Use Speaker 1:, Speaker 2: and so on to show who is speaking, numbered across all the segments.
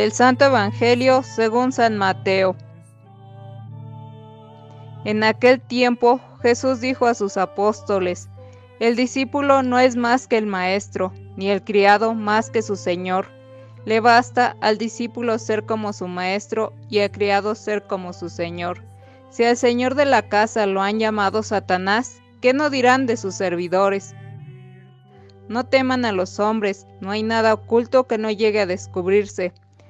Speaker 1: Del Santo Evangelio según San Mateo. En aquel tiempo Jesús dijo a sus apóstoles, El discípulo no es más que el maestro, ni el criado más que su señor. Le basta al discípulo ser como su maestro y al criado ser como su señor. Si al señor de la casa lo han llamado Satanás, ¿qué no dirán de sus servidores? No teman a los hombres, no hay nada oculto que no llegue a descubrirse,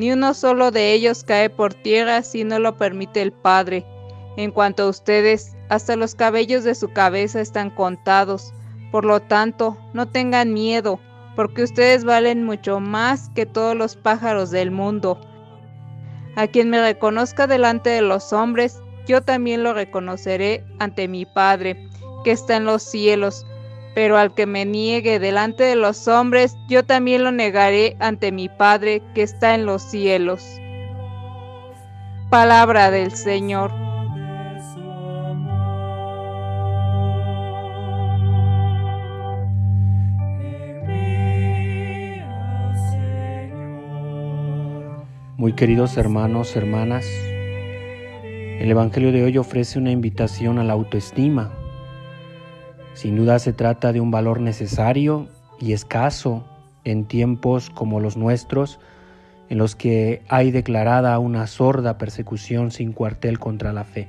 Speaker 1: ni uno solo de ellos cae por tierra si no lo permite el Padre. En cuanto a ustedes, hasta los cabellos de su cabeza están contados. Por lo tanto, no tengan miedo, porque ustedes valen mucho más que todos los pájaros del mundo. A quien me reconozca delante de los hombres, yo también lo reconoceré ante mi Padre, que está en los cielos pero al que me niegue delante de los hombres, yo también lo negaré ante mi Padre que está en los cielos. Palabra del Señor.
Speaker 2: Muy queridos hermanos, hermanas, el Evangelio de hoy ofrece una invitación a la autoestima sin duda se trata de un valor necesario y escaso en tiempos como los nuestros, en los que hay declarada una sorda persecución sin cuartel contra la fe.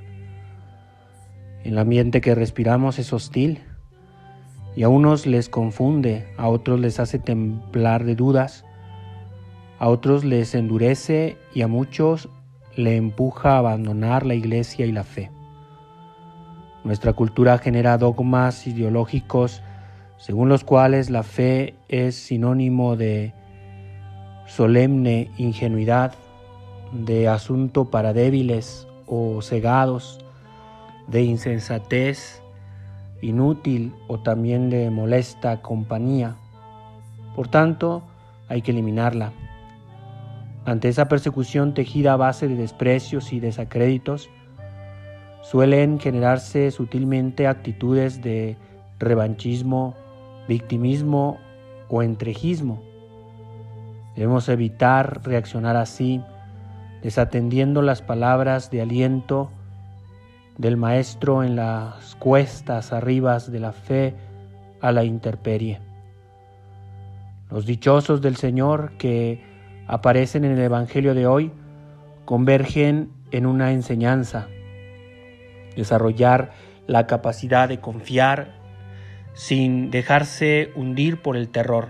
Speaker 2: El ambiente que respiramos es hostil y a unos les confunde, a otros les hace temblar de dudas, a otros les endurece y a muchos le empuja a abandonar la iglesia y la fe. Nuestra cultura genera dogmas ideológicos según los cuales la fe es sinónimo de solemne ingenuidad, de asunto para débiles o cegados, de insensatez inútil o también de molesta compañía. Por tanto, hay que eliminarla. Ante esa persecución tejida a base de desprecios y desacréditos, suelen generarse sutilmente actitudes de revanchismo, victimismo o entrejismo. Debemos evitar reaccionar así, desatendiendo las palabras de aliento del Maestro en las cuestas arribas de la fe a la intemperie. Los dichosos del Señor que aparecen en el Evangelio de hoy convergen en una enseñanza desarrollar la capacidad de confiar sin dejarse hundir por el terror,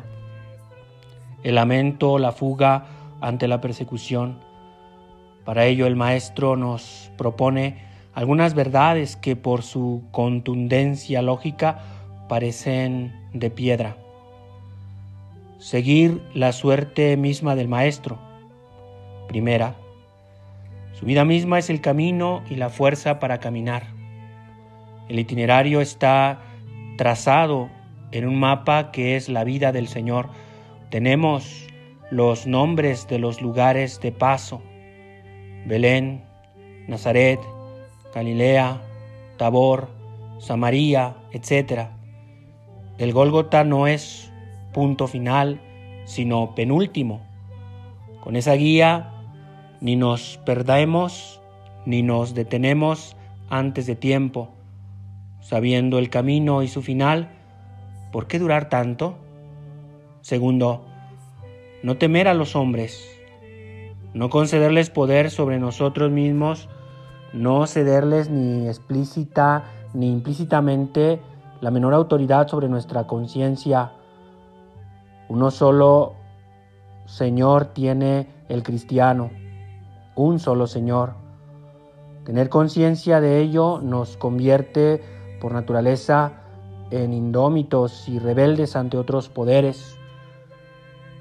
Speaker 2: el lamento, la fuga ante la persecución. Para ello el Maestro nos propone algunas verdades que por su contundencia lógica parecen de piedra. Seguir la suerte misma del Maestro. Primera, su vida misma es el camino y la fuerza para caminar. El itinerario está trazado en un mapa que es la vida del Señor. Tenemos los nombres de los lugares de paso. Belén, Nazaret, Galilea, Tabor, Samaria, etc. El Gólgota no es punto final, sino penúltimo. Con esa guía ni nos perdemos, ni nos detenemos antes de tiempo, sabiendo el camino y su final, ¿por qué durar tanto? Segundo, no temer a los hombres, no concederles poder sobre nosotros mismos, no cederles ni explícita ni implícitamente la menor autoridad sobre nuestra conciencia. Uno solo Señor tiene el cristiano un solo Señor. Tener conciencia de ello nos convierte por naturaleza en indómitos y rebeldes ante otros poderes.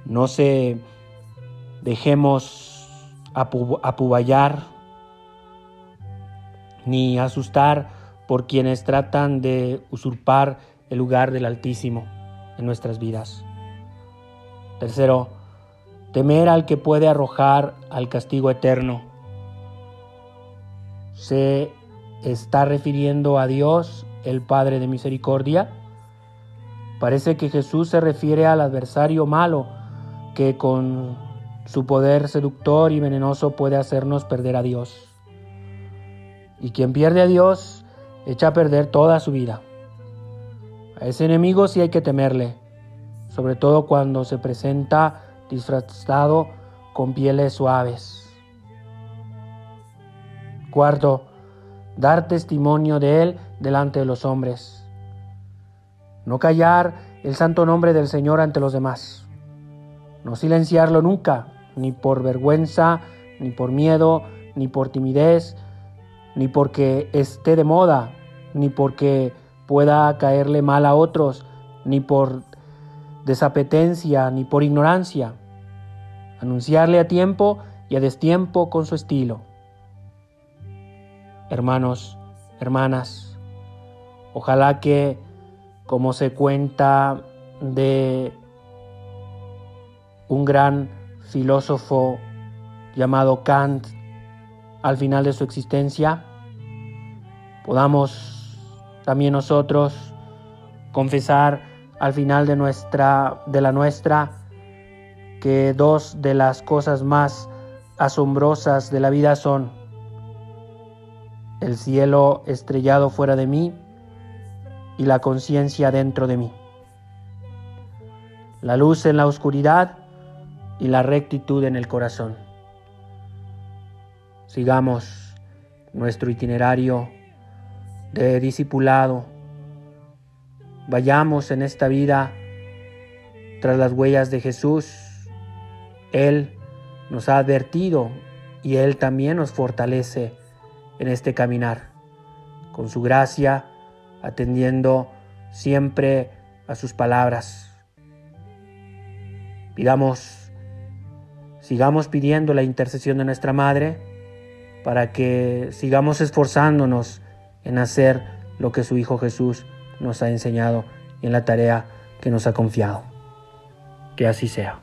Speaker 2: No se dejemos apuballar ni asustar por quienes tratan de usurpar el lugar del Altísimo en nuestras vidas. Tercero, temer al que puede arrojar al castigo eterno. Se está refiriendo a Dios, el Padre de Misericordia. Parece que Jesús se refiere al adversario malo que con su poder seductor y venenoso puede hacernos perder a Dios. Y quien pierde a Dios echa a perder toda su vida. A ese enemigo sí hay que temerle, sobre todo cuando se presenta disfrazado con pieles suaves. Cuarto, dar testimonio de Él delante de los hombres. No callar el santo nombre del Señor ante los demás. No silenciarlo nunca, ni por vergüenza, ni por miedo, ni por timidez, ni porque esté de moda, ni porque pueda caerle mal a otros, ni por desapetencia, ni por ignorancia. Anunciarle a tiempo y a destiempo con su estilo. Hermanos, hermanas, ojalá que, como se cuenta de un gran filósofo llamado Kant, al final de su existencia, podamos también nosotros confesar al final de nuestra de la nuestra que dos de las cosas más asombrosas de la vida son el cielo estrellado fuera de mí y la conciencia dentro de mí. La luz en la oscuridad y la rectitud en el corazón sigamos nuestro itinerario de discipulado. Vayamos en esta vida tras las huellas de Jesús. Él nos ha advertido y Él también nos fortalece en este caminar, con su gracia, atendiendo siempre a sus palabras. Pidamos, sigamos pidiendo la intercesión de nuestra Madre, para que sigamos esforzándonos en hacer lo que su Hijo Jesús nos ha enseñado y en la tarea que nos ha confiado. Que así sea.